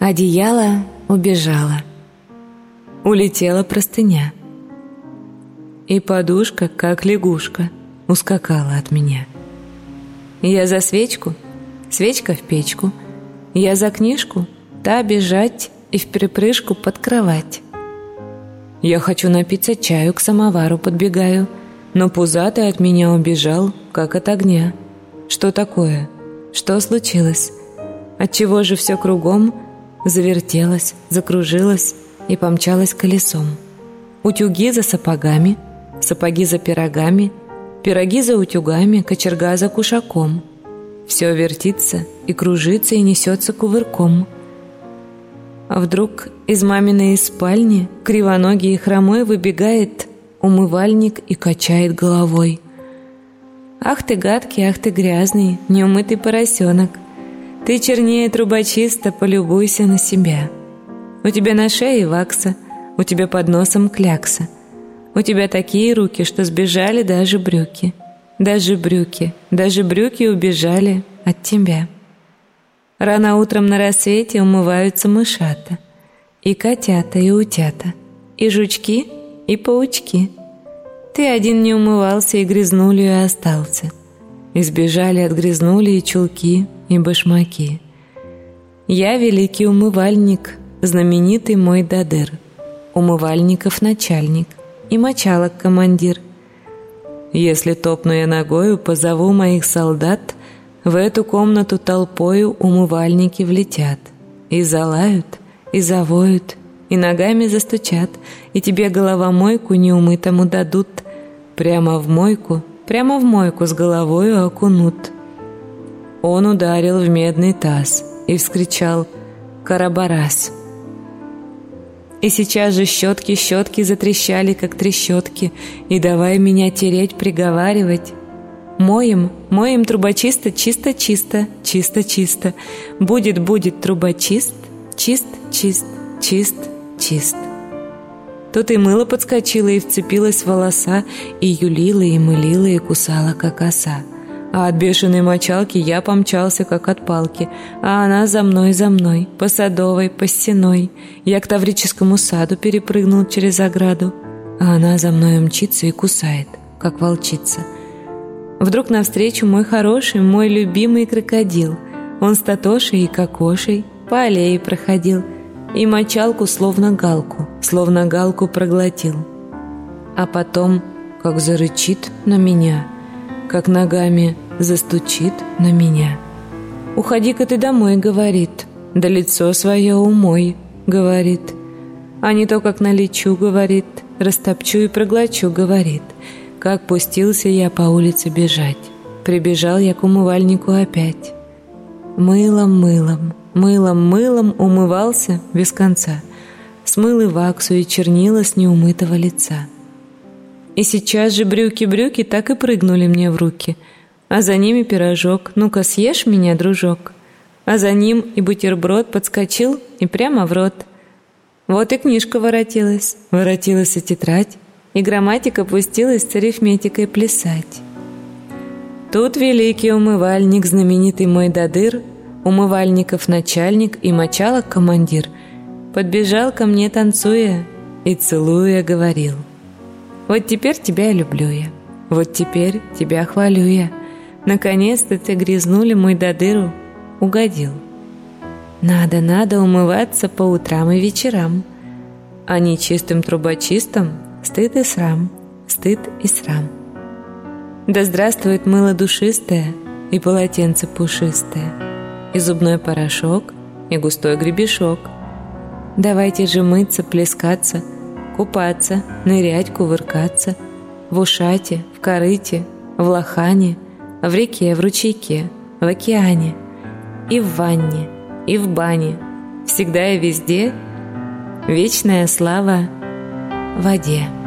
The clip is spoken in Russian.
Одеяло убежало. Улетела простыня. И подушка, как лягушка, ускакала от меня. Я за свечку, свечка в печку. Я за книжку, та бежать и в припрыжку под кровать. Я хочу напиться чаю, к самовару подбегаю, но пузатый от меня убежал, как от огня. Что такое? Что случилось? Отчего же все кругом завертелось, закружилось и помчалось колесом? Утюги за сапогами, сапоги за пирогами, пироги за утюгами, кочерга за кушаком. Все вертится и кружится и несется кувырком. А вдруг из маминой спальни кривоногий и хромой выбегает умывальник и качает головой. «Ах ты гадкий, ах ты грязный, неумытый поросенок! Ты чернее трубочиста, полюбуйся на себя. У тебя на шее вакса, у тебя под носом клякса. У тебя такие руки, что сбежали даже брюки. Даже брюки, даже брюки убежали от тебя». Рано утром на рассвете умываются мышата, и котята, и утята, и жучки, и паучки. Ты один не умывался и грязнулью остался. Избежали от грязнули и чулки, и башмаки. Я великий умывальник, знаменитый мой дадыр, умывальников начальник и мочалок командир. Если топну я ногою, позову моих солдат — в эту комнату толпою умывальники влетят, и залают, и завоют, и ногами застучат, и тебе головомойку неумытому дадут, прямо в мойку, прямо в мойку с головою окунут. Он ударил в медный таз и вскричал «Карабарас!». И сейчас же щетки-щетки затрещали, как трещотки, и давай меня тереть, приговаривать, Моем, моем трубочисто, чисто-чисто, чисто-чисто. Будет, будет трубочист, чист, чист, чист, чист. Тут и мыло подскочило и вцепилось в волоса, и юлила, и мылила, и кусала, как оса. А от бешеной мочалки я помчался, как от палки, а она за мной, за мной, по садовой, по стеной. Я к Таврическому саду перепрыгнул через ограду, а она за мной мчится и кусает, как волчица — Вдруг навстречу мой хороший, мой любимый крокодил. Он с Татошей и Кокошей по аллее проходил и мочалку словно галку, словно галку проглотил. А потом, как зарычит на меня, как ногами застучит на меня. «Уходи-ка ты домой», — говорит, — «да лицо свое умой», — говорит. А не то, как налечу, — говорит, — растопчу и проглочу, — говорит. Как пустился я по улице бежать. Прибежал я к умывальнику опять. Мылом, мылом, мылом, мылом умывался без конца. Смыл и ваксу, и чернила с неумытого лица. И сейчас же брюки-брюки так и прыгнули мне в руки. А за ними пирожок. Ну-ка, съешь меня, дружок. А за ним и бутерброд подскочил и прямо в рот. Вот и книжка воротилась. Воротилась и тетрадь и грамматика пустилась с арифметикой плясать. Тут великий умывальник, знаменитый мой дадыр, умывальников начальник и мочалок командир, подбежал ко мне танцуя и целуя говорил. «Вот теперь тебя люблю я, вот теперь тебя хвалю я, наконец-то ты грязнули мой дадыру, угодил». Надо, надо умываться по утрам и вечерам, а не чистым трубочистом стыд и срам, стыд и срам. Да здравствует мыло душистое и полотенце пушистое, и зубной порошок, и густой гребешок. Давайте же мыться, плескаться, купаться, нырять, кувыркаться, в ушате, в корыте, в лохане, в реке, в ручейке, в океане, и в ванне, и в бане, всегда и везде вечная слава воде.